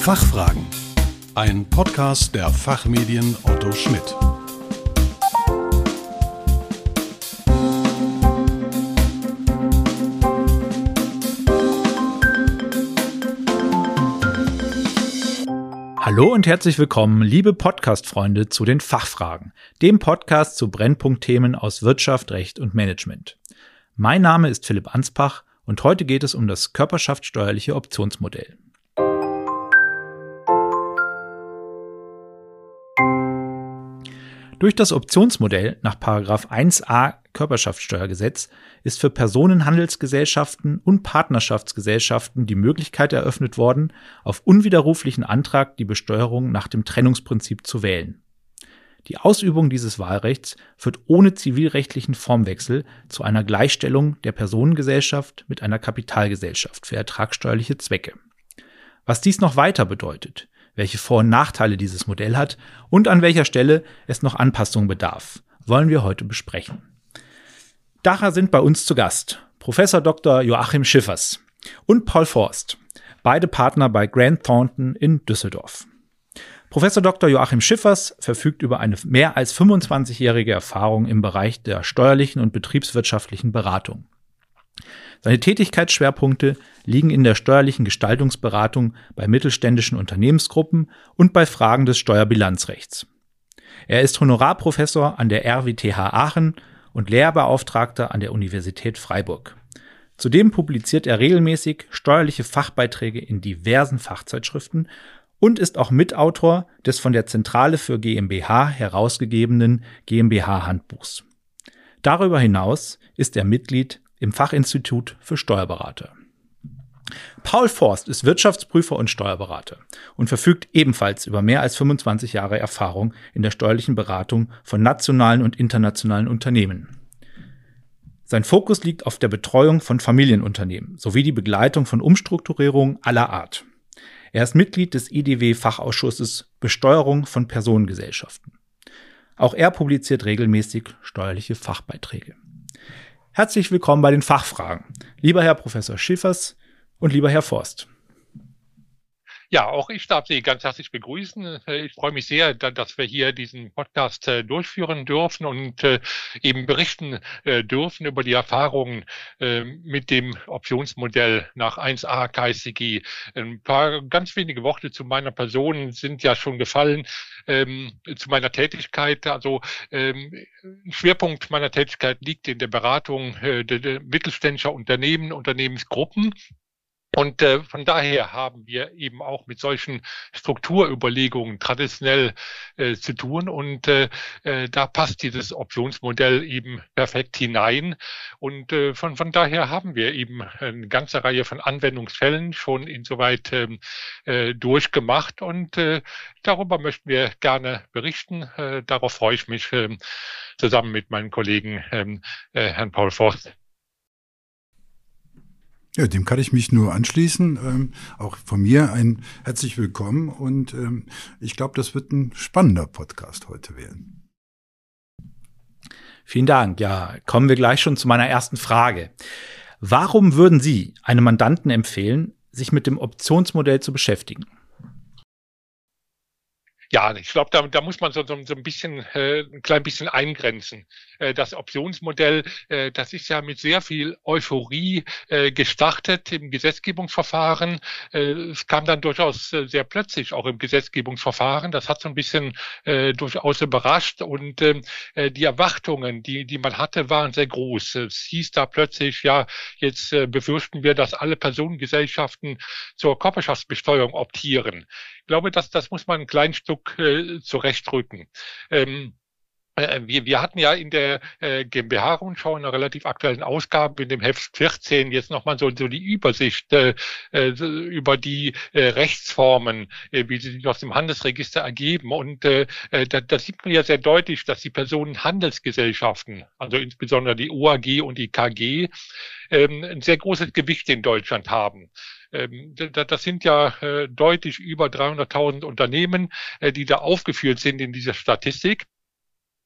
Fachfragen. Ein Podcast der Fachmedien Otto Schmidt. Hallo und herzlich willkommen, liebe Podcast-Freunde, zu den Fachfragen, dem Podcast zu Brennpunktthemen aus Wirtschaft, Recht und Management. Mein Name ist Philipp Anspach und heute geht es um das körperschaftssteuerliche Optionsmodell. Durch das Optionsmodell nach 1a Körperschaftssteuergesetz ist für Personenhandelsgesellschaften und Partnerschaftsgesellschaften die Möglichkeit eröffnet worden, auf unwiderruflichen Antrag die Besteuerung nach dem Trennungsprinzip zu wählen. Die Ausübung dieses Wahlrechts führt ohne zivilrechtlichen Formwechsel zu einer Gleichstellung der Personengesellschaft mit einer Kapitalgesellschaft für ertragsteuerliche Zwecke. Was dies noch weiter bedeutet, welche Vor- und Nachteile dieses Modell hat und an welcher Stelle es noch Anpassungen bedarf, wollen wir heute besprechen. Daher sind bei uns zu Gast Professor Dr. Joachim Schiffers und Paul Forst, beide Partner bei Grant Thornton in Düsseldorf. Professor Dr. Joachim Schiffers verfügt über eine mehr als 25-jährige Erfahrung im Bereich der steuerlichen und betriebswirtschaftlichen Beratung. Seine Tätigkeitsschwerpunkte liegen in der steuerlichen Gestaltungsberatung bei mittelständischen Unternehmensgruppen und bei Fragen des Steuerbilanzrechts. Er ist Honorarprofessor an der RWTH Aachen und Lehrbeauftragter an der Universität Freiburg. Zudem publiziert er regelmäßig steuerliche Fachbeiträge in diversen Fachzeitschriften und ist auch Mitautor des von der Zentrale für GmbH herausgegebenen GmbH-Handbuchs. Darüber hinaus ist er Mitglied im Fachinstitut für Steuerberater. Paul Forst ist Wirtschaftsprüfer und Steuerberater und verfügt ebenfalls über mehr als 25 Jahre Erfahrung in der steuerlichen Beratung von nationalen und internationalen Unternehmen. Sein Fokus liegt auf der Betreuung von Familienunternehmen sowie die Begleitung von Umstrukturierungen aller Art. Er ist Mitglied des IDW-Fachausschusses Besteuerung von Personengesellschaften. Auch er publiziert regelmäßig steuerliche Fachbeiträge. Herzlich willkommen bei den Fachfragen. Lieber Herr Professor Schiffers und lieber Herr Forst. Ja, auch ich darf Sie ganz herzlich begrüßen. Äh, ich freue mich sehr, dass wir hier diesen Podcast äh, durchführen dürfen und äh, eben berichten dürfen über die Erfahrungen mit dem Optionsmodell nach 1a KSCG. Ein paar ganz wenige Worte zu meiner Person sind ja schon gefallen, ähm, zu meiner Tätigkeit. Also ähm, Schwerpunkt meiner Tätigkeit liegt in der Beratung mittelständischer Unternehmen, Unternehmensgruppen und äh, von daher haben wir eben auch mit solchen Strukturüberlegungen traditionell äh, zu tun. Und äh, äh, da passt dieses Optionsmodell eben perfekt hinein. Und äh, von, von daher haben wir eben eine ganze Reihe von Anwendungsfällen schon insoweit ähm, äh, durchgemacht. Und äh, darüber möchten wir gerne berichten. Äh, darauf freue ich mich äh, zusammen mit meinen Kollegen ähm, äh, Herrn Paul Forst. Ja, dem kann ich mich nur anschließen. Ähm, auch von mir ein herzlich willkommen und ähm, ich glaube, das wird ein spannender Podcast heute werden. Vielen Dank. Ja, kommen wir gleich schon zu meiner ersten Frage. Warum würden Sie einem Mandanten empfehlen, sich mit dem Optionsmodell zu beschäftigen? Ja, ich glaube, da, da muss man so, so, so ein bisschen, äh, ein klein bisschen eingrenzen. Äh, das Optionsmodell, äh, das ist ja mit sehr viel Euphorie äh, gestartet im Gesetzgebungsverfahren. Äh, es kam dann durchaus äh, sehr plötzlich auch im Gesetzgebungsverfahren. Das hat so ein bisschen äh, durchaus überrascht und ähm, äh, die Erwartungen, die, die man hatte, waren sehr groß. Es hieß da plötzlich, ja, jetzt äh, befürchten wir, dass alle Personengesellschaften zur Körperschaftsbesteuerung optieren glaube, dass das muss man ein klein Stück äh, zurechtrücken. Ähm, äh, wir, wir hatten ja in der äh, GmbH-Rundschau in einer relativ aktuellen Ausgabe in dem Heft 14 jetzt nochmal so, so die Übersicht äh, äh, über die äh, Rechtsformen, äh, wie sie sich aus dem Handelsregister ergeben. Und äh, äh da, da sieht man ja sehr deutlich, dass die Personenhandelsgesellschaften, also insbesondere die OAG und die KG, ähm, ein sehr großes Gewicht in Deutschland haben. Ähm, das sind ja äh, deutlich über 300.000 Unternehmen, äh, die da aufgeführt sind in dieser Statistik.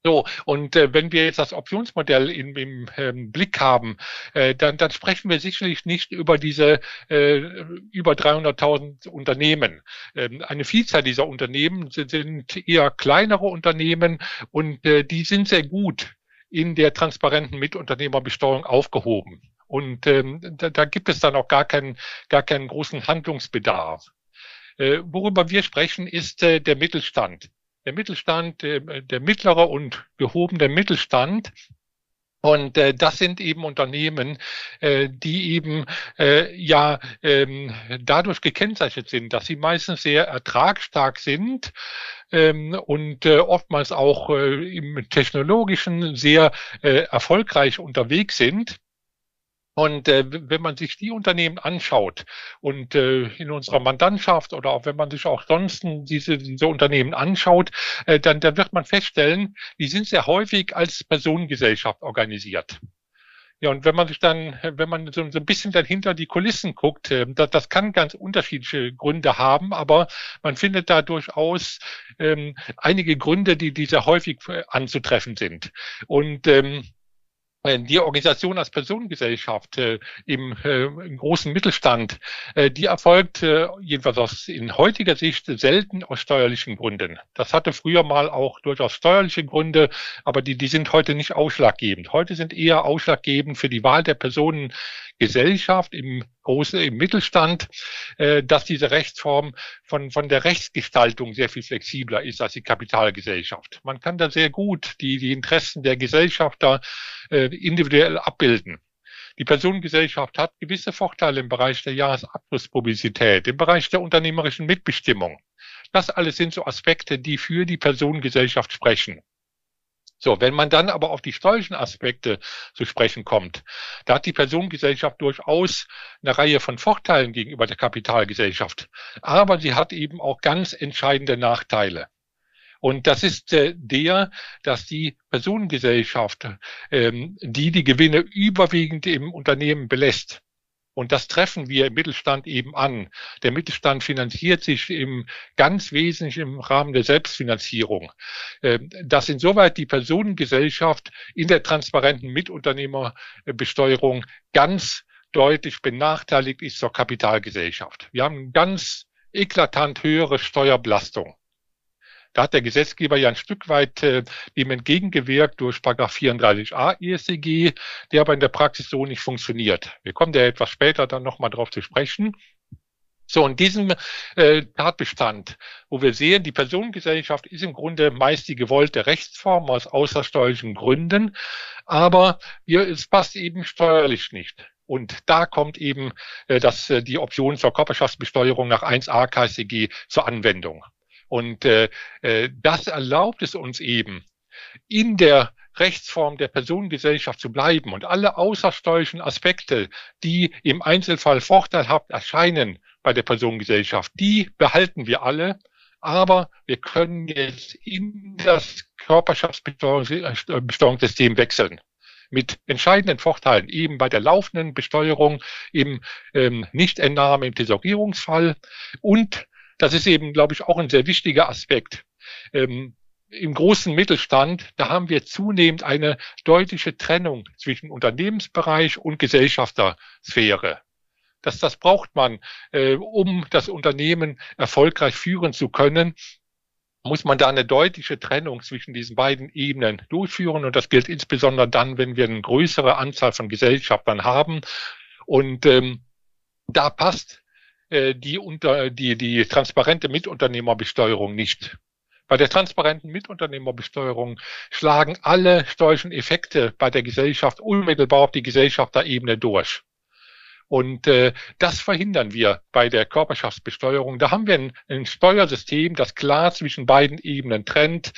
So, und äh, wenn wir jetzt das Optionsmodell in, im ähm, Blick haben, äh, dann, dann sprechen wir sicherlich nicht über diese äh, über 300.000 Unternehmen. Ähm, eine Vielzahl dieser Unternehmen sind, sind eher kleinere Unternehmen und äh, die sind sehr gut in der transparenten Mitunternehmerbesteuerung aufgehoben. Und ähm, da, da gibt es dann auch gar keinen, gar keinen großen Handlungsbedarf. Äh, worüber wir sprechen, ist äh, der Mittelstand der Mittelstand, der, der mittlere und gehobene Mittelstand. Und äh, das sind eben Unternehmen, äh, die eben äh, ja ähm, dadurch gekennzeichnet sind, dass sie meistens sehr ertragsstark sind ähm, und äh, oftmals auch äh, im technologischen sehr äh, erfolgreich unterwegs sind. Und äh, wenn man sich die Unternehmen anschaut und äh, in unserer Mandantschaft oder auch wenn man sich auch sonst diese, diese Unternehmen anschaut, äh, dann, dann wird man feststellen, die sind sehr häufig als Personengesellschaft organisiert. Ja, und wenn man sich dann, wenn man so, so ein bisschen dann hinter die Kulissen guckt, äh, das, das kann ganz unterschiedliche Gründe haben, aber man findet da durchaus ähm, einige Gründe, die, die sehr häufig äh, anzutreffen sind. Und ähm, äh, die Organisation als Personengesellschaft äh, im, äh, im, großen Mittelstand, äh, die erfolgt äh, jedenfalls aus, in heutiger Sicht selten aus steuerlichen Gründen. Das hatte früher mal auch durchaus steuerliche Gründe, aber die, die sind heute nicht ausschlaggebend. Heute sind eher ausschlaggebend für die Wahl der Personen Gesellschaft, im großen, im Mittelstand, äh, dass diese Rechtsform von, von der Rechtsgestaltung sehr viel flexibler ist als die Kapitalgesellschaft. Man kann da sehr gut die, die Interessen der Gesellschafter äh, individuell abbilden. Die Personengesellschaft hat gewisse Vorteile im Bereich der Jahresabschlusspublizität, im Bereich der unternehmerischen Mitbestimmung. Das alles sind so Aspekte, die für die Personengesellschaft sprechen. So, wenn man dann aber auf die steuerlichen Aspekte zu sprechen kommt, da hat die Personengesellschaft durchaus eine Reihe von Vorteilen gegenüber der Kapitalgesellschaft. Aber sie hat eben auch ganz entscheidende Nachteile. Und das ist äh, der, dass die Personengesellschaft, ähm, die die Gewinne überwiegend im Unternehmen belässt, und das treffen wir im Mittelstand eben an. Der Mittelstand finanziert sich im ganz wesentlich im Rahmen der Selbstfinanzierung. Ähm, dass insoweit die Personengesellschaft in der transparenten Mitunternehmerbesteuerung ganz deutlich benachteiligt ist zur Kapitalgesellschaft. Wir haben ganz eklatant höhere Steuerbelastung. Da hat der Gesetzgeber ja ein Stück weit äh, dem entgegengewirkt durch 34a ESCG, der aber in der Praxis so nicht funktioniert. Wir kommen da etwas später dann nochmal drauf zu sprechen. So, in diesem äh, Tatbestand, wo wir sehen, die Personengesellschaft ist im Grunde meist die gewollte Rechtsform aus außersteuerlichen Gründen, aber wir, es passt eben steuerlich nicht. Und da kommt eben äh, das, äh, die Option zur Körperschaftsbesteuerung nach 1a KSCG zur Anwendung. Und äh, äh, das erlaubt es uns eben, in der Rechtsform der Personengesellschaft zu bleiben. Und alle außersteuerlichen Aspekte, die im Einzelfall vorteilhaft erscheinen bei der Personengesellschaft, die behalten wir alle, aber wir können jetzt in das Körperschaftsbesteuerungssystem wechseln. Mit entscheidenden Vorteilen, eben bei der laufenden Besteuerung, im ähm, Nichtentnahme im Tesorierungsfall und das ist eben, glaube ich, auch ein sehr wichtiger Aspekt. Ähm, Im großen Mittelstand, da haben wir zunehmend eine deutliche Trennung zwischen Unternehmensbereich und Gesellschaftersphäre. Das, das braucht man, äh, um das Unternehmen erfolgreich führen zu können muss man da eine deutliche Trennung zwischen diesen beiden Ebenen durchführen. Und das gilt insbesondere dann, wenn wir eine größere Anzahl von Gesellschaftern haben. Und ähm, da passt äh, die, unter, die, die transparente Mitunternehmerbesteuerung nicht. Bei der transparenten Mitunternehmerbesteuerung schlagen alle steuerlichen Effekte bei der Gesellschaft unmittelbar auf die Gesellschafterebene durch. Und äh, das verhindern wir bei der Körperschaftsbesteuerung. Da haben wir ein, ein Steuersystem, das klar zwischen beiden Ebenen trennt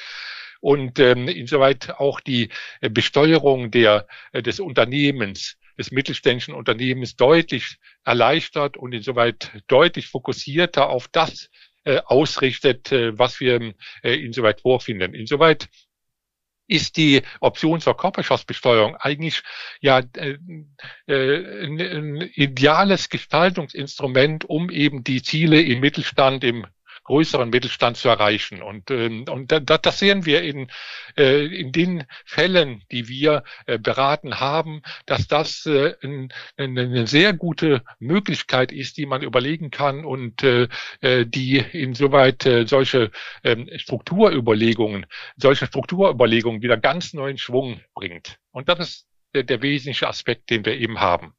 und ähm, insoweit auch die äh, Besteuerung der, äh, des Unternehmens des mittelständischen Unternehmens deutlich erleichtert und insoweit deutlich fokussierter auf das äh, ausrichtet, äh, was wir äh, insoweit vorfinden. Insoweit ist die Option zur Körperschaftsbesteuerung eigentlich ja äh, äh, ein, ideales Gestaltungsinstrument, um eben die Ziele im Mittelstand, im größeren Mittelstand zu erreichen. Und, ähm, und das sehen wir in, äh, in den Fällen, die wir äh, beraten haben, dass das äh, eine sehr gute Möglichkeit ist, die man überlegen kann und die insoweit solche ähm, Strukturüberlegungen, solche Strukturüberlegungen wieder ganz neuen Schwung bringt. Und das ist der, der wesentliche Aspekt, den wir eben haben.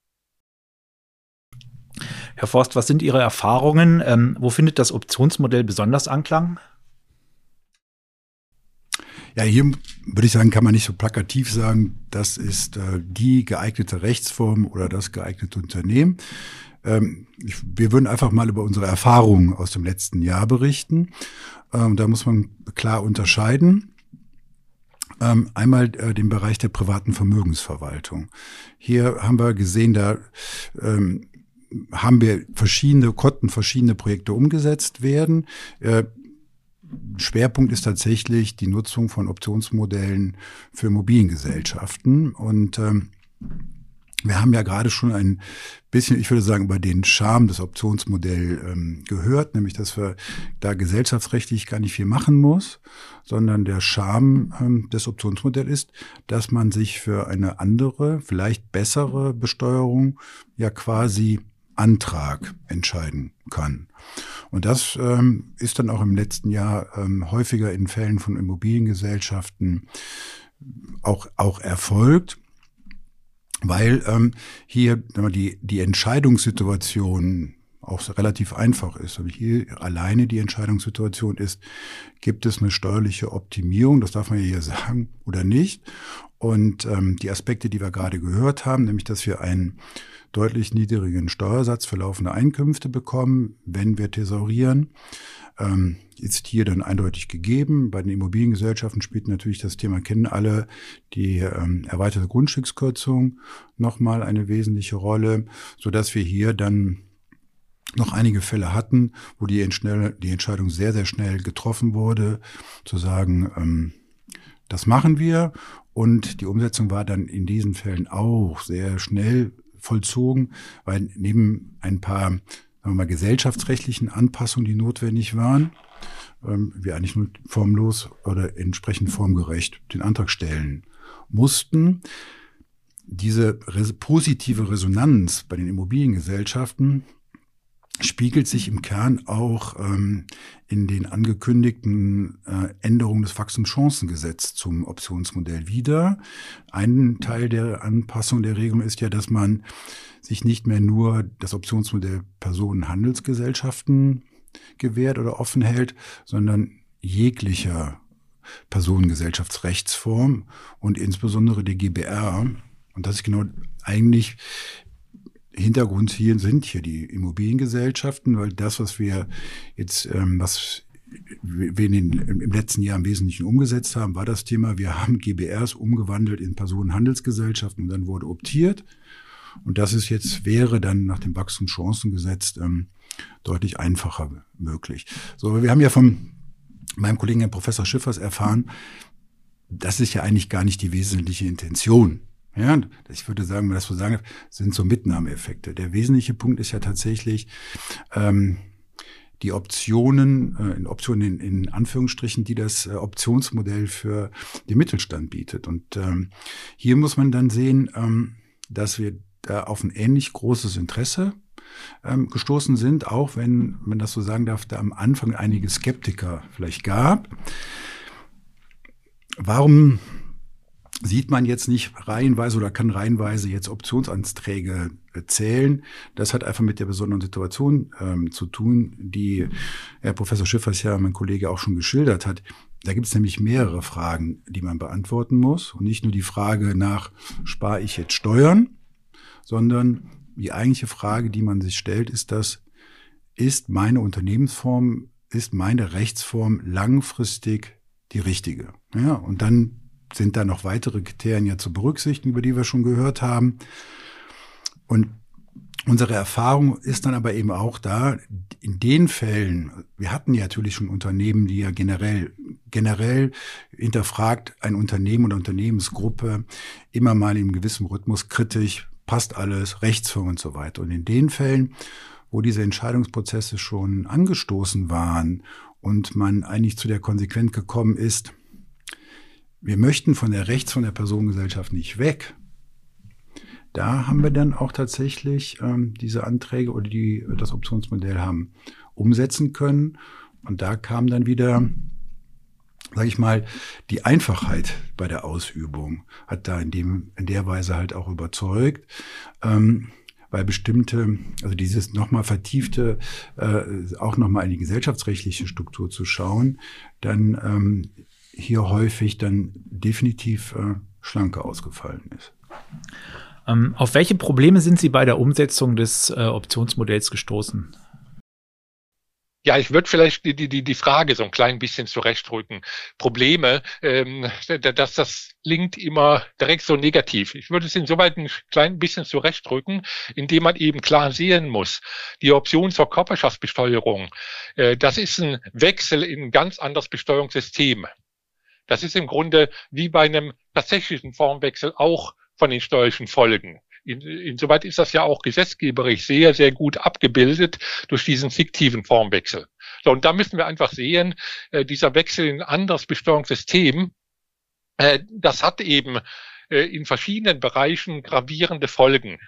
Herr Forst, was sind Ihre Erfahrungen? Ähm, wo findet das Optionsmodell besonders Anklang? Ja, hier würde ich sagen, kann man nicht so plakativ sagen, das ist äh, die geeignete Rechtsform oder das geeignete Unternehmen. Ähm, ich, wir würden einfach mal über unsere Erfahrungen aus dem letzten Jahr berichten. Ähm, da muss man klar unterscheiden. Ähm, einmal äh, den Bereich der privaten Vermögensverwaltung. Hier haben wir gesehen, da ähm, haben wir verschiedene, konnten verschiedene Projekte umgesetzt werden. Äh, Schwerpunkt ist tatsächlich die Nutzung von Optionsmodellen für Immobiliengesellschaften. Und ähm, wir haben ja gerade schon ein bisschen, ich würde sagen, über den Charme des Optionsmodells ähm, gehört, nämlich dass wir da gesellschaftsrechtlich gar nicht viel machen muss, sondern der Charme ähm, des Optionsmodells ist, dass man sich für eine andere, vielleicht bessere Besteuerung ja quasi Antrag entscheiden kann. Und das ähm, ist dann auch im letzten Jahr ähm, häufiger in Fällen von Immobiliengesellschaften auch, auch erfolgt, weil ähm, hier die, die Entscheidungssituation auch relativ einfach ist. Aber hier alleine die Entscheidungssituation ist, gibt es eine steuerliche Optimierung, das darf man ja hier sagen, oder nicht. Und ähm, die Aspekte, die wir gerade gehört haben, nämlich dass wir einen deutlich niedrigen Steuersatz für laufende Einkünfte bekommen, wenn wir thesaurieren. Ähm, ist hier dann eindeutig gegeben. Bei den Immobiliengesellschaften spielt natürlich das Thema, kennen alle, die ähm, erweiterte Grundstückskürzung nochmal eine wesentliche Rolle, so dass wir hier dann noch einige Fälle hatten, wo die, die Entscheidung sehr, sehr schnell getroffen wurde, zu sagen, ähm, das machen wir. Und die Umsetzung war dann in diesen Fällen auch sehr schnell vollzogen, weil neben ein paar sagen wir mal, gesellschaftsrechtlichen Anpassungen, die notwendig waren, ähm, wir eigentlich nur formlos oder entsprechend formgerecht den Antrag stellen mussten. Diese positive Resonanz bei den Immobiliengesellschaften spiegelt sich im Kern auch ähm, in den angekündigten äh, Änderungen des Wachstumschancengesetzes zum Optionsmodell wieder. Ein Teil der Anpassung der Regelung ist ja, dass man sich nicht mehr nur das Optionsmodell Personenhandelsgesellschaften gewährt oder offen hält, sondern jeglicher Personengesellschaftsrechtsform und insbesondere die GBR. Und das ist genau eigentlich Hintergrund hier sind hier die Immobiliengesellschaften, weil das, was wir jetzt, ähm, was wir den, im letzten Jahr im Wesentlichen umgesetzt haben, war das Thema, wir haben GBRs umgewandelt in Personenhandelsgesellschaften und dann wurde optiert. Und das ist jetzt, wäre dann nach dem Wachstumschancengesetz ähm, deutlich einfacher möglich. So, wir haben ja von meinem Kollegen Herrn Professor Schiffers erfahren, das ist ja eigentlich gar nicht die wesentliche Intention ja, ich würde sagen, wenn das so sagen sind so Mitnahmeeffekte. Der wesentliche Punkt ist ja tatsächlich ähm, die Optionen, äh, in Optionen in, in Anführungsstrichen, die das äh, Optionsmodell für den Mittelstand bietet. Und ähm, hier muss man dann sehen, ähm, dass wir da auf ein ähnlich großes Interesse ähm, gestoßen sind, auch wenn man das so sagen darf, da am Anfang einige Skeptiker vielleicht gab. Warum sieht man jetzt nicht reihenweise oder kann reihenweise jetzt Optionsanträge zählen. Das hat einfach mit der besonderen Situation ähm, zu tun, die Herr Professor Schiffers ja, mein Kollege, auch schon geschildert hat. Da gibt es nämlich mehrere Fragen, die man beantworten muss. Und nicht nur die Frage nach, spare ich jetzt Steuern, sondern die eigentliche Frage, die man sich stellt, ist das, ist meine Unternehmensform, ist meine Rechtsform langfristig die richtige? Ja, und dann sind da noch weitere Kriterien zu berücksichtigen, über die wir schon gehört haben. Und unsere Erfahrung ist dann aber eben auch da, in den Fällen, wir hatten ja natürlich schon Unternehmen, die ja generell, generell hinterfragt ein Unternehmen oder Unternehmensgruppe immer mal in gewissem Rhythmus kritisch, passt alles, Rechtsform und so weiter. Und in den Fällen, wo diese Entscheidungsprozesse schon angestoßen waren und man eigentlich zu der Konsequenz gekommen ist, wir möchten von der Rechts von der Personengesellschaft nicht weg. Da haben wir dann auch tatsächlich ähm, diese Anträge oder die das Optionsmodell haben umsetzen können. Und da kam dann wieder, sage ich mal, die Einfachheit bei der Ausübung hat da in dem in der Weise halt auch überzeugt. Ähm, weil bestimmte, also dieses nochmal vertiefte, äh, auch nochmal in die gesellschaftsrechtliche Struktur zu schauen, dann ähm, hier häufig dann definitiv äh, schlanker ausgefallen ist. Ähm, auf welche Probleme sind Sie bei der Umsetzung des äh, Optionsmodells gestoßen? Ja, ich würde vielleicht die, die, die Frage so ein klein bisschen zurechtrücken. Probleme, ähm, dass das klingt immer direkt so negativ. Ich würde es insoweit ein klein bisschen zurechtrücken, indem man eben klar sehen muss, die Option zur Körperschaftsbesteuerung, äh, das ist ein Wechsel in ein ganz anderes Besteuerungssystem. Das ist im Grunde wie bei einem tatsächlichen Formwechsel auch von den steuerlichen Folgen. In, insoweit ist das ja auch gesetzgeberisch sehr, sehr gut abgebildet durch diesen fiktiven Formwechsel. So, und da müssen wir einfach sehen, äh, dieser Wechsel in ein anderes Besteuerungssystem, äh, das hat eben äh, in verschiedenen Bereichen gravierende Folgen.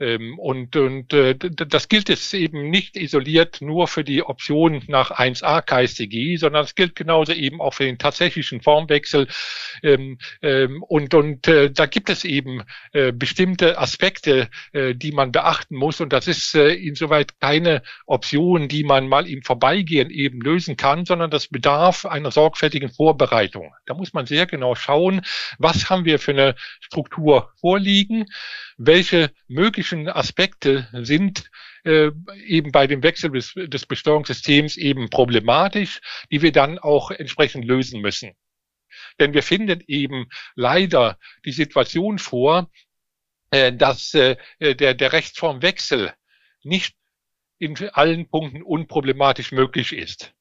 Ähm, und und äh, das gilt jetzt eben nicht isoliert nur für die Option nach 1a KStG, sondern es gilt genauso eben auch für den tatsächlichen Formwechsel. Ähm, ähm, und und äh, da gibt es eben äh, bestimmte Aspekte, äh, die man beachten muss. Und das ist äh, insoweit keine Option, die man mal im Vorbeigehen eben lösen kann, sondern das bedarf einer sorgfältigen Vorbereitung. Da muss man sehr genau schauen, was haben wir für eine Struktur vorliegen welche möglichen Aspekte sind äh, eben bei dem Wechsel des, des Besteuerungssystems eben problematisch, die wir dann auch entsprechend lösen müssen. Denn wir finden eben leider die Situation vor, äh, dass äh, der, der Rechtsformwechsel nicht in allen Punkten unproblematisch möglich ist.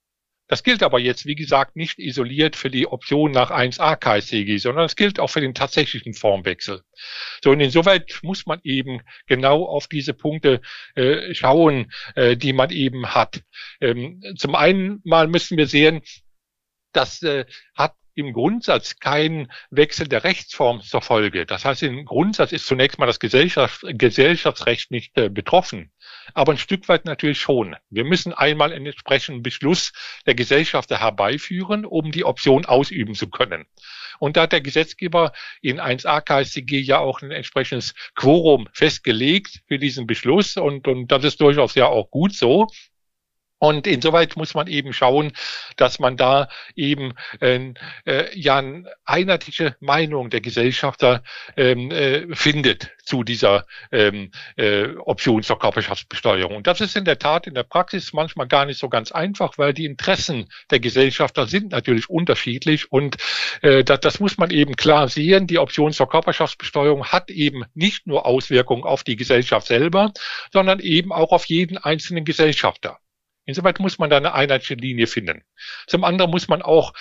Das gilt aber jetzt, wie gesagt, nicht isoliert für die Option nach 1a KSCG, sondern es gilt auch für den tatsächlichen Formwechsel. So, und insoweit muss man eben genau auf diese Punkte äh, schauen, äh, die man eben hat. Ähm, zum einen mal müssen wir sehen, das äh, hat im Grundsatz kein Wechsel der Rechtsform zur Folge. Das heißt, im Grundsatz ist zunächst mal das Gesellschafts Gesellschaftsrecht nicht äh, betroffen, aber ein Stück weit natürlich schon. Wir müssen einmal einen entsprechenden Beschluss der Gesellschafter herbeiführen, um die Option ausüben zu können. Und da hat der Gesetzgeber in 1a KStG ja auch ein entsprechendes Quorum festgelegt für diesen Beschluss und, und das ist durchaus ja auch gut so. Und insoweit muss man eben schauen, dass man da eben äh, äh, ja eine einheitliche Meinung der Gesellschafter ähm, äh, findet zu dieser ähm, äh, Option zur Körperschaftsbesteuerung. Und das ist in der Tat in der Praxis manchmal gar nicht so ganz einfach, weil die Interessen der Gesellschafter sind natürlich unterschiedlich und äh, das, das muss man eben klar sehen. Die Option zur Körperschaftsbesteuerung hat eben nicht nur Auswirkungen auf die Gesellschaft selber, sondern eben auch auf jeden einzelnen Gesellschafter. Insoweit muss man da eine einheitliche Linie finden. Zum anderen muss man auch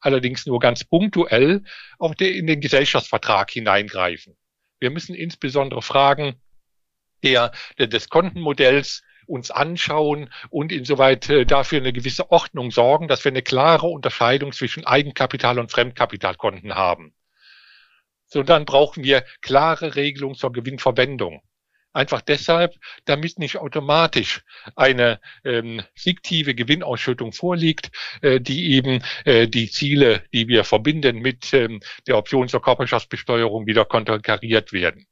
allerdings nur ganz punktuell auch in den Gesellschaftsvertrag hineingreifen. Wir müssen insbesondere Fragen der, des Kontenmodells uns anschauen und insoweit äh, dafür eine gewisse Ordnung sorgen, dass wir eine klare Unterscheidung zwischen Eigenkapital und Fremdkapitalkonten haben. So, dann brauchen wir klare Regelungen zur Gewinnverwendung. Einfach deshalb, damit nicht automatisch eine ähm, fiktive Gewinnausschüttung vorliegt, äh, die eben äh, die Ziele, die wir verbinden mit ähm, der Option zur Körperschaftsbesteuerung wieder konterkariert werden.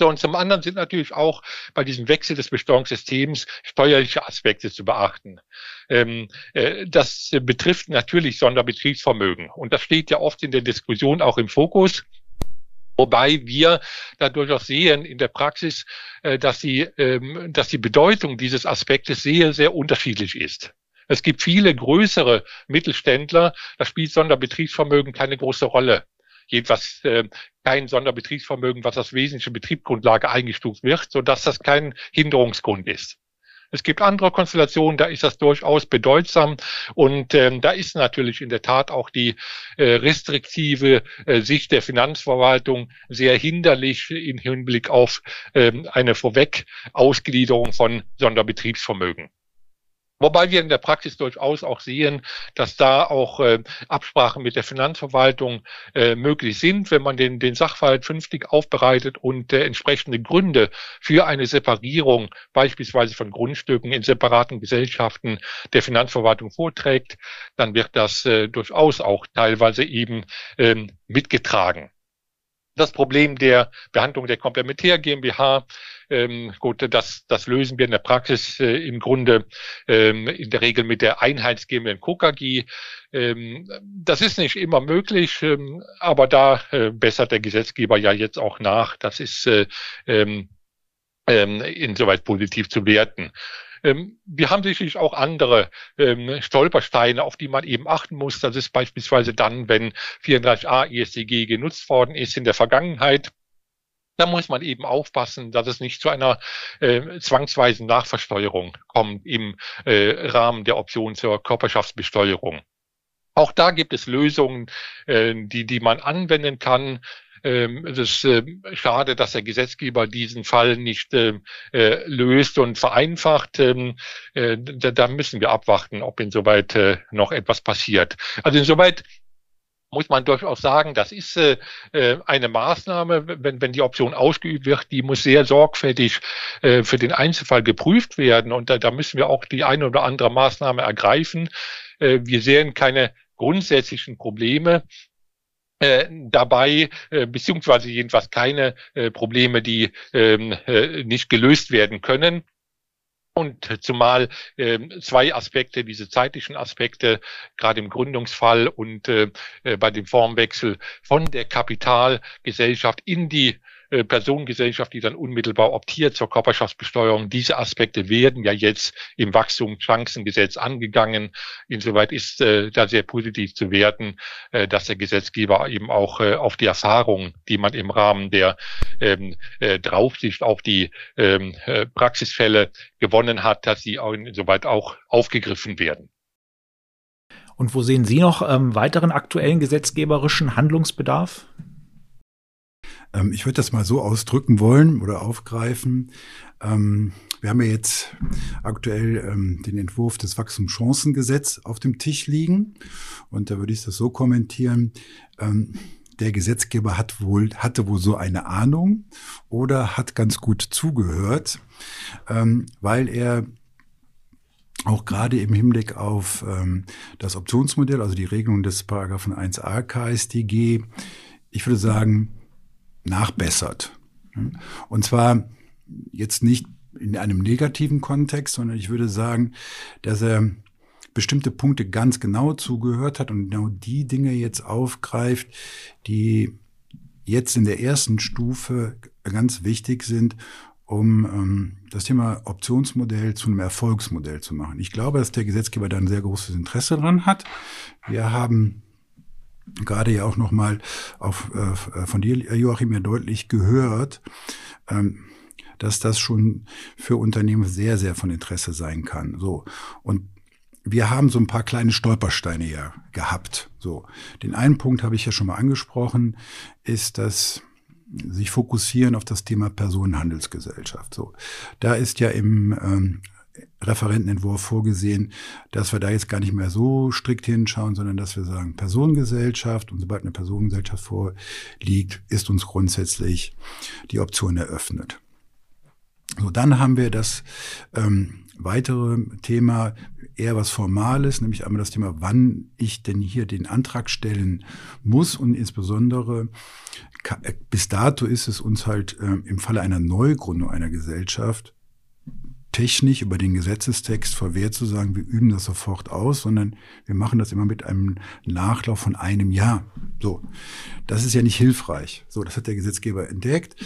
So, und zum anderen sind natürlich auch bei diesem Wechsel des Besteuerungssystems steuerliche Aspekte zu beachten. Ähm, äh, das betrifft natürlich Sonderbetriebsvermögen. Und das steht ja oft in der Diskussion auch im Fokus. Wobei wir da durchaus sehen in der Praxis, äh, dass die, ähm, dass die Bedeutung dieses Aspektes sehr, sehr unterschiedlich ist. Es gibt viele größere Mittelständler, da spielt Sonderbetriebsvermögen keine große Rolle. Jedenfalls äh, kein Sonderbetriebsvermögen, was als wesentliche Betriebsgrundlage eingestuft wird, sodass das kein Hinderungsgrund ist. Es gibt andere Konstellationen, da ist das durchaus bedeutsam. Und ähm, da ist natürlich in der Tat auch die äh, restriktive äh, Sicht der Finanzverwaltung sehr hinderlich im Hinblick auf ähm, eine Vorweg-Ausgliederung von Sonderbetriebsvermögen. Wobei wir in der Praxis durchaus auch sehen, dass da auch äh, Absprachen mit der Finanzverwaltung äh, möglich sind, wenn man den, den Sachverhalt vernünftig aufbereitet und äh, entsprechende Gründe für eine Separierung beispielsweise von Grundstücken in separaten Gesellschaften der Finanzverwaltung vorträgt, dann wird das äh, durchaus auch teilweise eben ähm, mitgetragen. Das Problem der Behandlung der Komplementär GmbH ähm, gut, das, das lösen wir in der Praxis äh, im Grunde ähm, in der Regel mit der Einheits GmbH KKG. Ähm, das ist nicht immer möglich, ähm, aber da äh, bessert der Gesetzgeber ja jetzt auch nach. Das ist äh, ähm, ähm, insoweit positiv zu werten. Ähm, wir haben sicherlich auch andere ähm, Stolpersteine, auf die man eben achten muss. Das ist beispielsweise dann, wenn 34a ESCG genutzt worden ist in der Vergangenheit da muss man eben aufpassen, dass es nicht zu einer äh, zwangsweisen Nachversteuerung kommt im äh, Rahmen der Option zur Körperschaftsbesteuerung. Auch da gibt es Lösungen, äh, die, die man anwenden kann. Ähm, es ist äh, schade, dass der Gesetzgeber diesen Fall nicht äh, äh, löst und vereinfacht. Ähm, äh, da, müssen wir abwarten, ob insoweit äh, noch etwas passiert. Also insoweit muss man durchaus sagen, das ist äh, eine Maßnahme, wenn, wenn die Option ausgeübt wird, die muss sehr sorgfältig äh, für den Einzelfall geprüft werden. Und da, da müssen wir auch die eine oder andere Maßnahme ergreifen. Äh, wir sehen keine grundsätzlichen Probleme. Äh, dabei, äh, beziehungsweise jedenfalls keine äh, Probleme, die ähm, äh, nicht gelöst werden können. Und zumal äh, zwei Aspekte, diese zeitlichen Aspekte, gerade im Gründungsfall und äh, äh bei dem Formwechsel von der Kapitalgesellschaft in die äh, Personengesellschaft, die dann unmittelbar optiert zur Körperschaftsbesteuerung. Diese Aspekte werden ja jetzt im Wachstumschancengesetz angegangen. Insoweit ist äh, da sehr positiv zu werten, äh, dass der Gesetzgeber eben auch äh, auf die Erfahrungen, die man im Rahmen der ähm, äh, Draufsicht auf die ähm, äh, Praxisfälle gewonnen hat, dass sie auch insoweit auch aufgegriffen werden. Und wo sehen Sie noch ähm, weiteren aktuellen gesetzgeberischen Handlungsbedarf? Ähm, ich würde das mal so ausdrücken wollen oder aufgreifen. Ähm, wir haben ja jetzt aktuell ähm, den Entwurf des Wachstumschancengesetz auf dem Tisch liegen. Und da würde ich das so kommentieren. Ähm, der Gesetzgeber hat wohl, hatte wohl so eine Ahnung oder hat ganz gut zugehört, ähm, weil er auch gerade im Hinblick auf ähm, das Optionsmodell, also die Regelung des Paragraphen 1a KStG, ich würde sagen, nachbessert. Und zwar jetzt nicht in einem negativen Kontext, sondern ich würde sagen, dass er bestimmte Punkte ganz genau zugehört hat und genau die Dinge jetzt aufgreift, die jetzt in der ersten Stufe ganz wichtig sind, um ähm, das Thema Optionsmodell zu einem Erfolgsmodell zu machen. Ich glaube, dass der Gesetzgeber da ein sehr großes Interesse dran hat. Wir haben gerade ja auch nochmal auf, äh, von dir, Joachim, ja deutlich gehört, ähm, dass das schon für Unternehmen sehr, sehr von Interesse sein kann. So. Und wir haben so ein paar kleine Stolpersteine ja gehabt. So. Den einen Punkt habe ich ja schon mal angesprochen, ist, dass sich fokussieren auf das Thema Personenhandelsgesellschaft. So, da ist ja im ähm, Referentenentwurf vorgesehen, dass wir da jetzt gar nicht mehr so strikt hinschauen, sondern dass wir sagen, Personengesellschaft und sobald eine Personengesellschaft vorliegt, ist uns grundsätzlich die Option eröffnet. So, dann haben wir das ähm, weitere Thema, eher was Formales, nämlich einmal das Thema, wann ich denn hier den Antrag stellen muss und insbesondere bis dato ist es uns halt äh, im Falle einer Neugründung einer Gesellschaft technisch über den Gesetzestext verwehrt zu sagen, wir üben das sofort aus, sondern wir machen das immer mit einem Nachlauf von einem Jahr. So, das ist ja nicht hilfreich. So, das hat der Gesetzgeber entdeckt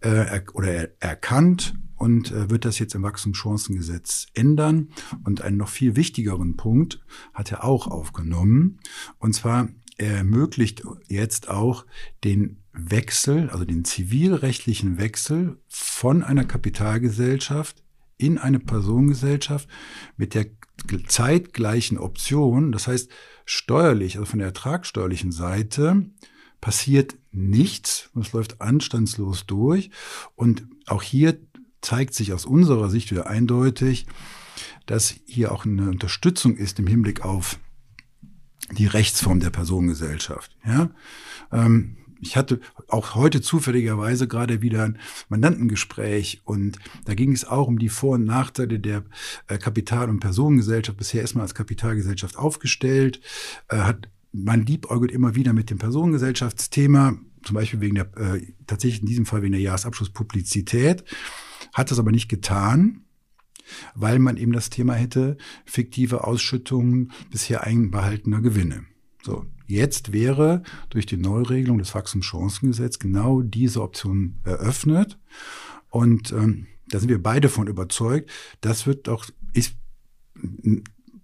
äh, er, oder er, erkannt und äh, wird das jetzt im Wachstumschancengesetz ändern. Und einen noch viel wichtigeren Punkt hat er auch aufgenommen. Und zwar er ermöglicht jetzt auch den Wechsel, also den zivilrechtlichen Wechsel von einer Kapitalgesellschaft in eine Personengesellschaft mit der zeitgleichen Option, das heißt steuerlich, also von der ertragssteuerlichen Seite, passiert nichts, es läuft anstandslos durch. Und auch hier zeigt sich aus unserer Sicht wieder eindeutig, dass hier auch eine Unterstützung ist im Hinblick auf die Rechtsform der Personengesellschaft. Ja? Ähm, ich hatte auch heute zufälligerweise gerade wieder ein Mandantengespräch und da ging es auch um die Vor- und Nachteile der äh, Kapital- und Personengesellschaft. Bisher ist man als Kapitalgesellschaft aufgestellt, äh, hat man liebäugelt immer wieder mit dem Personengesellschaftsthema, zum Beispiel wegen der, äh, tatsächlich in diesem Fall wegen der Jahresabschlusspublizität, hat das aber nicht getan, weil man eben das Thema hätte, fiktive Ausschüttungen bisher einbehaltener Gewinne. So, jetzt wäre durch die Neuregelung des Wachstumschancengesetzes genau diese Option eröffnet. Und ähm, da sind wir beide von überzeugt, das wird doch, ist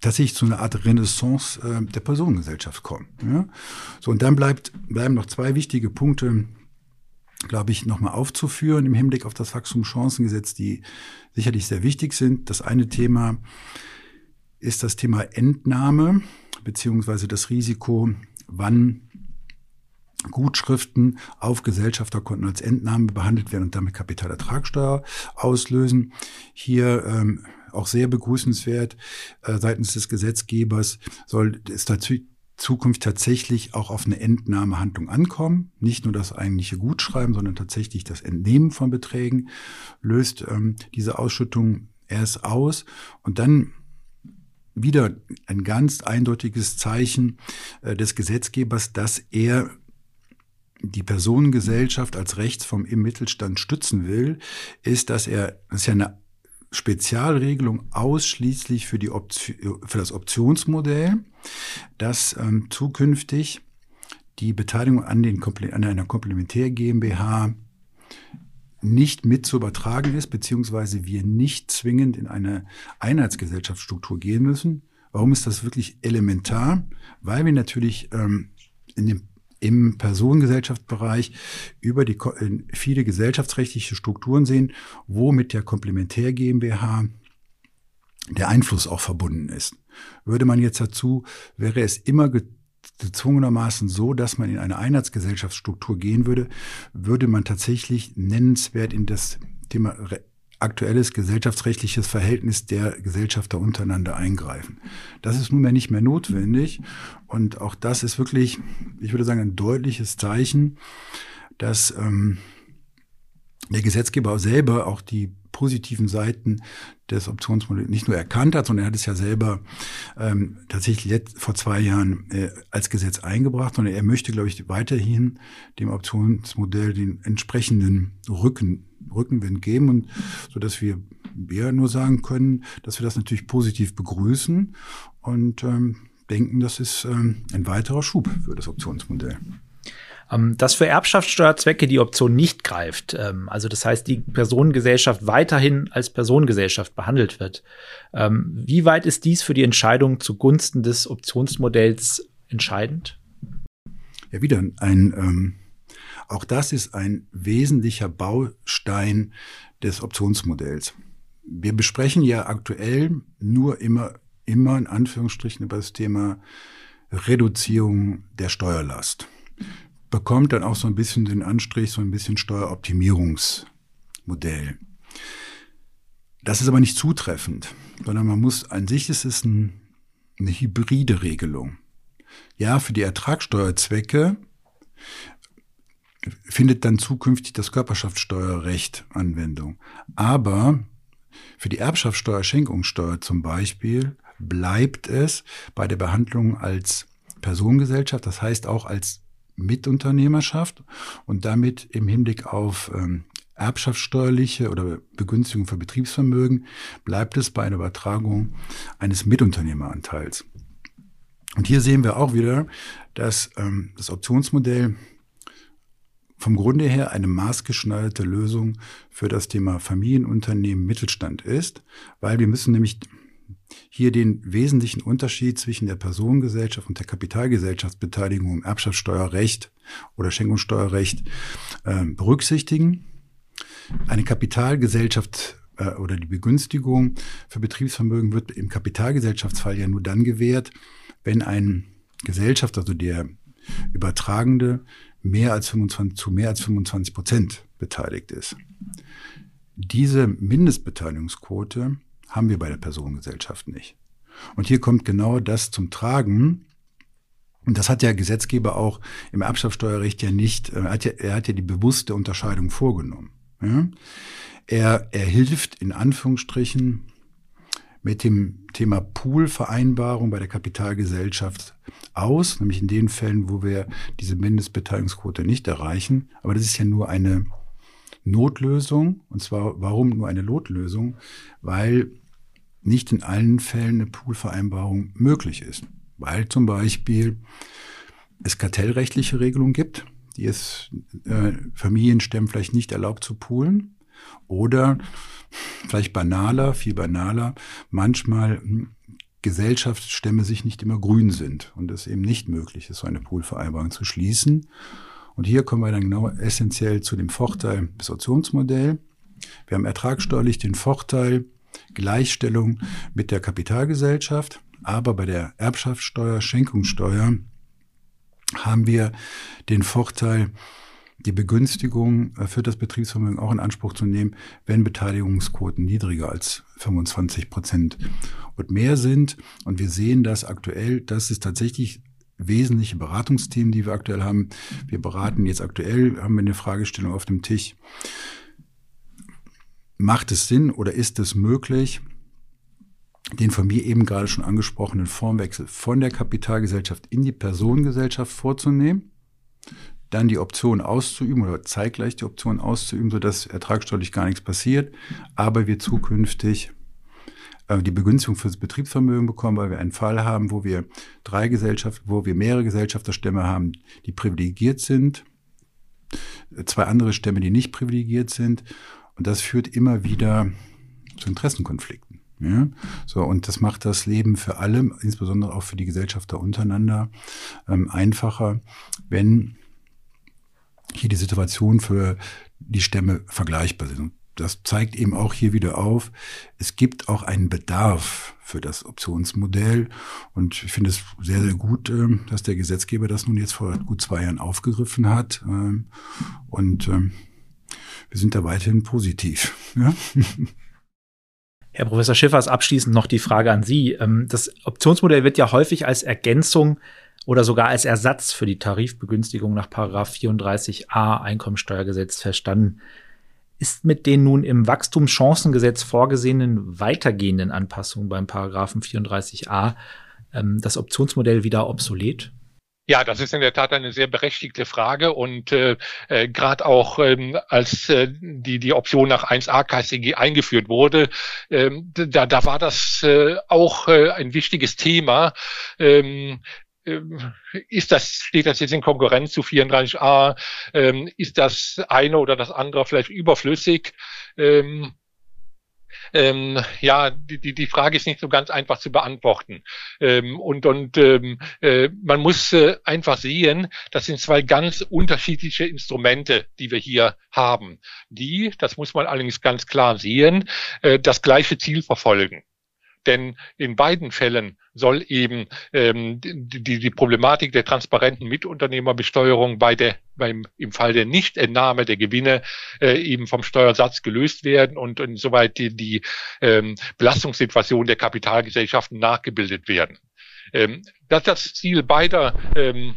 tatsächlich zu einer Art Renaissance äh, der Personengesellschaft kommen. Ja? So, und dann bleibt, bleiben noch zwei wichtige Punkte, glaube ich, nochmal aufzuführen im Hinblick auf das Wachstumschancengesetz, die sicherlich sehr wichtig sind. Das eine Thema ist das Thema Entnahme beziehungsweise das Risiko, wann Gutschriften auf Gesellschafterkonten als Entnahme behandelt werden und damit Kapitalertragssteuer auslösen. Hier ähm, auch sehr begrüßenswert äh, seitens des Gesetzgebers soll es dazu Zukunft tatsächlich auch auf eine Entnahmehandlung ankommen. Nicht nur das eigentliche Gutschreiben, sondern tatsächlich das Entnehmen von Beträgen löst ähm, diese Ausschüttung erst aus. Und dann wieder ein ganz eindeutiges Zeichen äh, des Gesetzgebers, dass er die Personengesellschaft als Rechtsform im Mittelstand stützen will, ist, dass er, das ist ja eine Spezialregelung ausschließlich für, die Option, für das Optionsmodell, dass ähm, zukünftig die Beteiligung an, den, an einer Komplementär GmbH nicht mit zu übertragen ist, beziehungsweise wir nicht zwingend in eine Einheitsgesellschaftsstruktur gehen müssen. Warum ist das wirklich elementar? Weil wir natürlich ähm, in dem im Personengesellschaftsbereich über die äh, viele gesellschaftsrechtliche Strukturen sehen, wo mit der Komplementär GmbH der Einfluss auch verbunden ist. Würde man jetzt dazu, wäre es immer gezwungenermaßen so, dass man in eine Einheitsgesellschaftsstruktur gehen würde, würde man tatsächlich nennenswert in das Thema aktuelles gesellschaftsrechtliches Verhältnis der Gesellschafter untereinander eingreifen. Das ist nunmehr nicht mehr notwendig und auch das ist wirklich, ich würde sagen, ein deutliches Zeichen, dass ähm, der Gesetzgeber selber auch die positiven Seiten des Optionsmodells nicht nur erkannt hat, sondern er hat es ja selber ähm, tatsächlich jetzt, vor zwei Jahren äh, als Gesetz eingebracht, sondern er möchte, glaube ich, weiterhin dem Optionsmodell den entsprechenden Rücken, Rückenwind geben und so dass wir wir nur sagen können, dass wir das natürlich positiv begrüßen und ähm, denken, das ist ähm, ein weiterer Schub für das Optionsmodell. Ähm, dass für Erbschaftssteuerzwecke die Option nicht greift, ähm, also das heißt, die Personengesellschaft weiterhin als Personengesellschaft behandelt wird. Ähm, wie weit ist dies für die Entscheidung zugunsten des Optionsmodells entscheidend? Ja, wieder ein, ähm, auch das ist ein wesentlicher Baustein des Optionsmodells. Wir besprechen ja aktuell nur immer, immer in Anführungsstrichen über das Thema Reduzierung der Steuerlast bekommt dann auch so ein bisschen den Anstrich, so ein bisschen Steueroptimierungsmodell. Das ist aber nicht zutreffend, sondern man muss, an sich ist es ein, eine hybride Regelung. Ja, für die Ertragssteuerzwecke findet dann zukünftig das Körperschaftssteuerrecht Anwendung. Aber für die Erbschaftssteuer, zum Beispiel bleibt es bei der Behandlung als Personengesellschaft, das heißt auch als Mitunternehmerschaft und damit im Hinblick auf ähm, erbschaftssteuerliche oder Begünstigung für Betriebsvermögen bleibt es bei einer Übertragung eines Mitunternehmeranteils. Und hier sehen wir auch wieder, dass ähm, das Optionsmodell vom Grunde her eine maßgeschneiderte Lösung für das Thema Familienunternehmen Mittelstand ist, weil wir müssen nämlich hier den wesentlichen Unterschied zwischen der Personengesellschaft und der Kapitalgesellschaftsbeteiligung im Erbschaftssteuerrecht oder Schenkungssteuerrecht äh, berücksichtigen. Eine Kapitalgesellschaft äh, oder die Begünstigung für Betriebsvermögen wird im Kapitalgesellschaftsfall ja nur dann gewährt, wenn ein Gesellschaft, also der Übertragende, mehr als 25, zu mehr als 25 Prozent beteiligt ist. Diese Mindestbeteiligungsquote haben wir bei der Personengesellschaft nicht. Und hier kommt genau das zum Tragen. Und das hat der Gesetzgeber auch im Erbschaftssteuerrecht ja nicht, er hat ja, er hat ja die bewusste Unterscheidung vorgenommen. Ja? Er, er hilft in Anführungsstrichen mit dem Thema Poolvereinbarung bei der Kapitalgesellschaft aus, nämlich in den Fällen, wo wir diese Mindestbeteiligungsquote nicht erreichen. Aber das ist ja nur eine Notlösung. Und zwar, warum nur eine Notlösung? Weil nicht in allen Fällen eine Poolvereinbarung möglich ist. Weil zum Beispiel es kartellrechtliche Regelungen gibt, die es äh, Familienstämmen vielleicht nicht erlaubt zu poolen. Oder vielleicht banaler, viel banaler, manchmal hm, Gesellschaftsstämme sich nicht immer grün sind und es eben nicht möglich ist, so eine Poolvereinbarung zu schließen. Und hier kommen wir dann genau essentiell zu dem Vorteil des Optionsmodells. Wir haben ertragssteuerlich den Vorteil Gleichstellung mit der Kapitalgesellschaft, aber bei der Erbschaftssteuer, Schenkungssteuer haben wir den Vorteil, die Begünstigung für das Betriebsvermögen auch in Anspruch zu nehmen, wenn Beteiligungsquoten niedriger als 25 Prozent und mehr sind. Und wir sehen das aktuell, das ist tatsächlich wesentliche Beratungsthemen, die wir aktuell haben. Wir beraten jetzt aktuell, haben wir eine Fragestellung auf dem Tisch. Macht es Sinn oder ist es möglich, den von mir eben gerade schon angesprochenen Formwechsel von der Kapitalgesellschaft in die Personengesellschaft vorzunehmen? dann die Option auszuüben oder zeitgleich die Option auszuüben, sodass ertragssteuerlich gar nichts passiert, aber wir zukünftig äh, die Begünstigung fürs Betriebsvermögen bekommen, weil wir einen Fall haben, wo wir drei Gesellschaften, wo wir mehrere Gesellschafterstämme haben, die privilegiert sind, zwei andere Stämme, die nicht privilegiert sind. Und das führt immer wieder zu Interessenkonflikten. Ja? So, und das macht das Leben für alle, insbesondere auch für die Gesellschafter untereinander, ähm, einfacher, wenn hier die Situation für die Stämme vergleichbar sind. Das zeigt eben auch hier wieder auf, es gibt auch einen Bedarf für das Optionsmodell. Und ich finde es sehr, sehr gut, ähm, dass der Gesetzgeber das nun jetzt vor gut zwei Jahren aufgegriffen hat. Ähm, und ähm, wir sind da weiterhin positiv. Ja? Herr Professor Schiffers, abschließend noch die Frage an Sie. Das Optionsmodell wird ja häufig als Ergänzung oder sogar als Ersatz für die Tarifbegünstigung nach 34a Einkommensteuergesetz verstanden. Ist mit den nun im Wachstumschancengesetz vorgesehenen weitergehenden Anpassungen beim Paragraphen 34a ähm, das Optionsmodell wieder obsolet? Ja, das ist in der Tat eine sehr berechtigte Frage und äh, äh, gerade auch ähm, als äh, die die Option nach 1a KSG eingeführt wurde, ähm, da, da war das äh, auch äh, ein wichtiges Thema. Ähm, ist das, steht das jetzt in Konkurrenz zu 34a? Ähm, ist das eine oder das andere vielleicht überflüssig? Ähm, ähm, ja, die, die, die Frage ist nicht so ganz einfach zu beantworten. Ähm, und und ähm, äh, man muss äh, einfach sehen, das sind zwei ganz unterschiedliche Instrumente, die wir hier haben, die, das muss man allerdings ganz klar sehen, äh, das gleiche Ziel verfolgen. Denn in beiden Fällen soll eben ähm, die, die Problematik der transparenten Mitunternehmerbesteuerung bei der, beim, im Fall der Nichtentnahme der Gewinne äh, eben vom Steuersatz gelöst werden und insoweit die, die ähm, Belastungssituation der Kapitalgesellschaften nachgebildet werden. Ähm, das ist das Ziel beider ähm,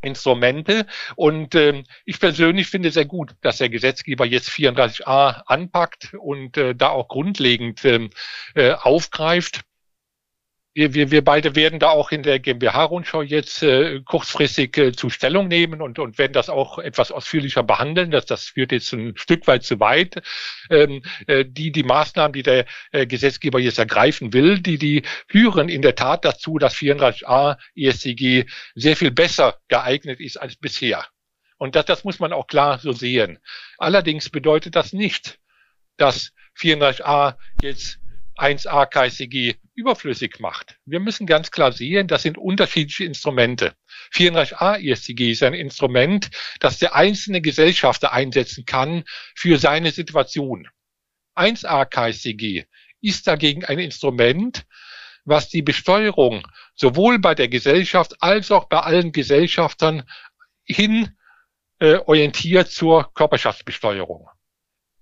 Instrumente. Und ähm, ich persönlich finde sehr gut, dass der Gesetzgeber jetzt 34a anpackt und äh, da auch grundlegend ähm, äh, aufgreift wir, wir, wir beide werden da auch in der GmbH-Rundschau jetzt äh, kurzfristig äh, zu Stellung nehmen und, und werden das auch etwas ausführlicher behandeln. Das, das führt jetzt ein Stück weit zu weit. Ähm, äh, die, die Maßnahmen, die der äh, Gesetzgeber jetzt ergreifen will, die, die führen in der Tat dazu, dass 34a ESCG sehr viel besser geeignet ist als bisher. Und das, das muss man auch klar so sehen. Allerdings bedeutet das nicht, dass 34a jetzt 1a KSCG überflüssig macht. Wir müssen ganz klar sehen, das sind unterschiedliche Instrumente. 34a ESCG ist ein Instrument, das der einzelne Gesellschafter einsetzen kann für seine Situation. 1a KSCG ist dagegen ein Instrument, was die Besteuerung sowohl bei der Gesellschaft als auch bei allen Gesellschaftern hin äh, orientiert zur Körperschaftsbesteuerung.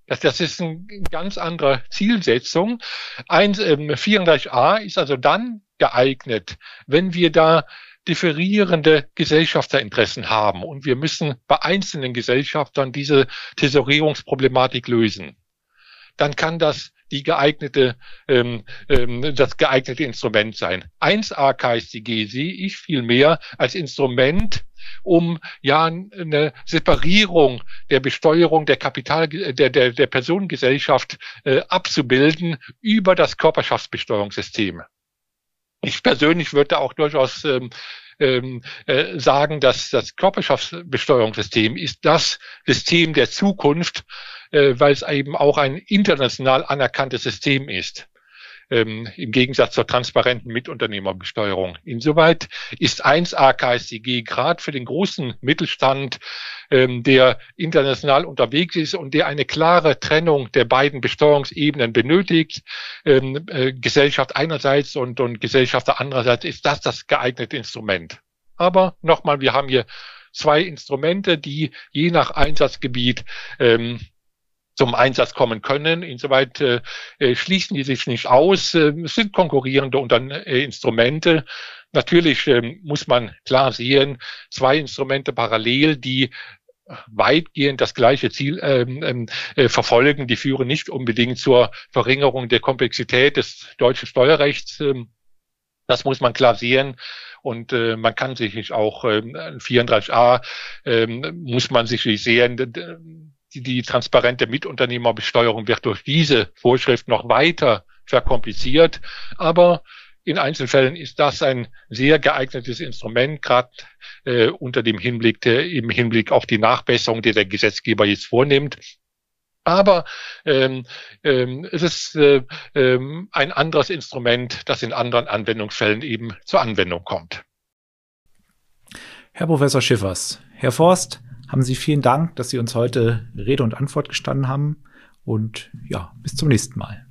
Das, das ist eine ganz andere Zielsetzung. 1, ähm, 34a ist also dann geeignet, wenn wir da differierende Gesellschafterinteressen haben und wir müssen bei einzelnen Gesellschaftern diese Tesorierungsproblematik lösen. Dann kann das die geeignete, ähm, ähm, das geeignete Instrument sein. 1a KStG sehe ich vielmehr als Instrument, um ja eine Separierung der Besteuerung der Kapital der der, der Personengesellschaft äh, abzubilden über das Körperschaftsbesteuerungssystem. Ich persönlich würde auch durchaus ähm, ähm, äh, sagen, dass das Körperschaftsbesteuerungssystem ist das System der Zukunft, äh, weil es eben auch ein international anerkanntes System ist ähm, im Gegensatz zur transparenten Mitunternehmerbesteuerung. Insoweit ist 1a KSCG gerade für den großen Mittelstand, ähm, der international unterwegs ist und der eine klare Trennung der beiden Besteuerungsebenen benötigt, ähm, äh, Gesellschaft einerseits und, und Gesellschaft andererseits, ist das das geeignete Instrument. Aber nochmal, wir haben hier zwei Instrumente, die je nach Einsatzgebiet ähm, zum Einsatz kommen können. Insoweit äh, äh, schließen die sich nicht aus. Äh, es sind konkurrierende Unter äh, Instrumente. Natürlich äh, muss man klar sehen, zwei Instrumente parallel, die weitgehend das gleiche Ziel ähm, ähm, äh, verfolgen. Die führen nicht unbedingt zur Verringerung der Komplexität des deutschen Steuerrechts. Ähm, das muss man klar sehen. Und äh, man kann sich auch ähm, 34a ähm, muss man sich sehen die, transparente Mitunternehmerbesteuerung wird durch diese Vorschrift noch weiter verkompliziert. Aber in Einzelfällen ist das ein sehr geeignetes Instrument, gerade äh, unter dem Hinblick, der, im Hinblick auf die Nachbesserung, die der Gesetzgeber jetzt vornimmt. Aber ähm, ähm, es ist äh, ähm, ein anderes Instrument, das in anderen Anwendungsfällen eben zur Anwendung kommt. Herr Professor Schiffers, Herr Forst, haben Sie vielen Dank, dass Sie uns heute Rede und Antwort gestanden haben. Und ja, bis zum nächsten Mal.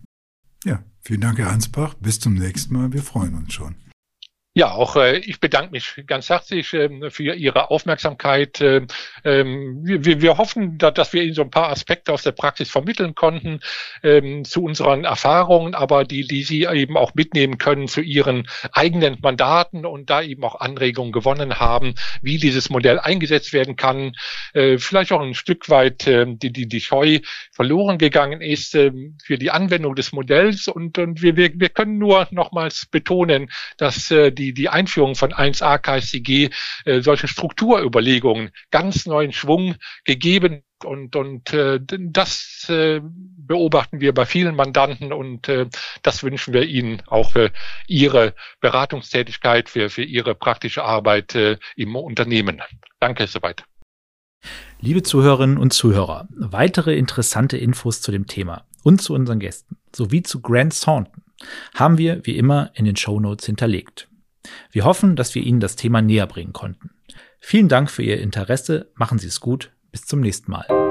Ja, vielen Dank, Herr Ansbach. Bis zum nächsten Mal. Wir freuen uns schon. Ja, auch äh, ich bedanke mich ganz herzlich äh, für Ihre Aufmerksamkeit. Äh, ähm, wir, wir hoffen, da, dass wir Ihnen so ein paar Aspekte aus der Praxis vermitteln konnten ähm, zu unseren Erfahrungen, aber die, die Sie eben auch mitnehmen können zu Ihren eigenen Mandaten und da eben auch Anregungen gewonnen haben, wie dieses Modell eingesetzt werden kann. Äh, vielleicht auch ein Stück weit äh, die, die, die Scheu verloren gegangen ist äh, für die Anwendung des Modells und, und wir, wir, wir können nur nochmals betonen, dass äh, die die, die Einführung von 1a KSCG äh, solche Strukturüberlegungen ganz neuen Schwung gegeben und, und äh, das äh, beobachten wir bei vielen Mandanten und äh, das wünschen wir Ihnen auch für Ihre Beratungstätigkeit, für, für Ihre praktische Arbeit äh, im Unternehmen. Danke soweit. Liebe Zuhörerinnen und Zuhörer, weitere interessante Infos zu dem Thema und zu unseren Gästen sowie zu Grant Thornton haben wir wie immer in den Show Notes hinterlegt. Wir hoffen, dass wir Ihnen das Thema näher bringen konnten. Vielen Dank für Ihr Interesse, machen Sie es gut, bis zum nächsten Mal.